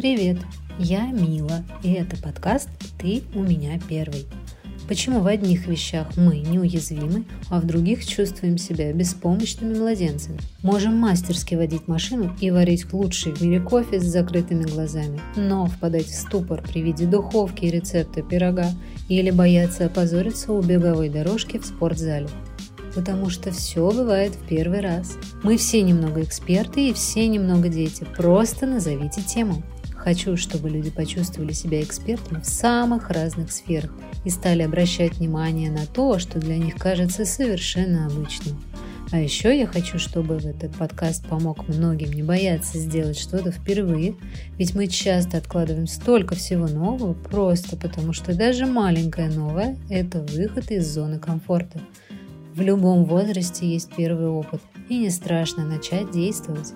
Привет, я Мила, и это подкаст «Ты у меня первый». Почему в одних вещах мы неуязвимы, а в других чувствуем себя беспомощными младенцами? Можем мастерски водить машину и варить лучший в мире кофе с закрытыми глазами, но впадать в ступор при виде духовки и рецепта пирога или бояться опозориться у беговой дорожки в спортзале потому что все бывает в первый раз. Мы все немного эксперты и все немного дети. Просто назовите тему. Хочу, чтобы люди почувствовали себя экспертами в самых разных сферах и стали обращать внимание на то, что для них кажется совершенно обычным. А еще я хочу, чтобы этот подкаст помог многим не бояться сделать что-то впервые, ведь мы часто откладываем столько всего нового просто потому, что даже маленькое новое – это выход из зоны комфорта. В любом возрасте есть первый опыт, и не страшно начать действовать.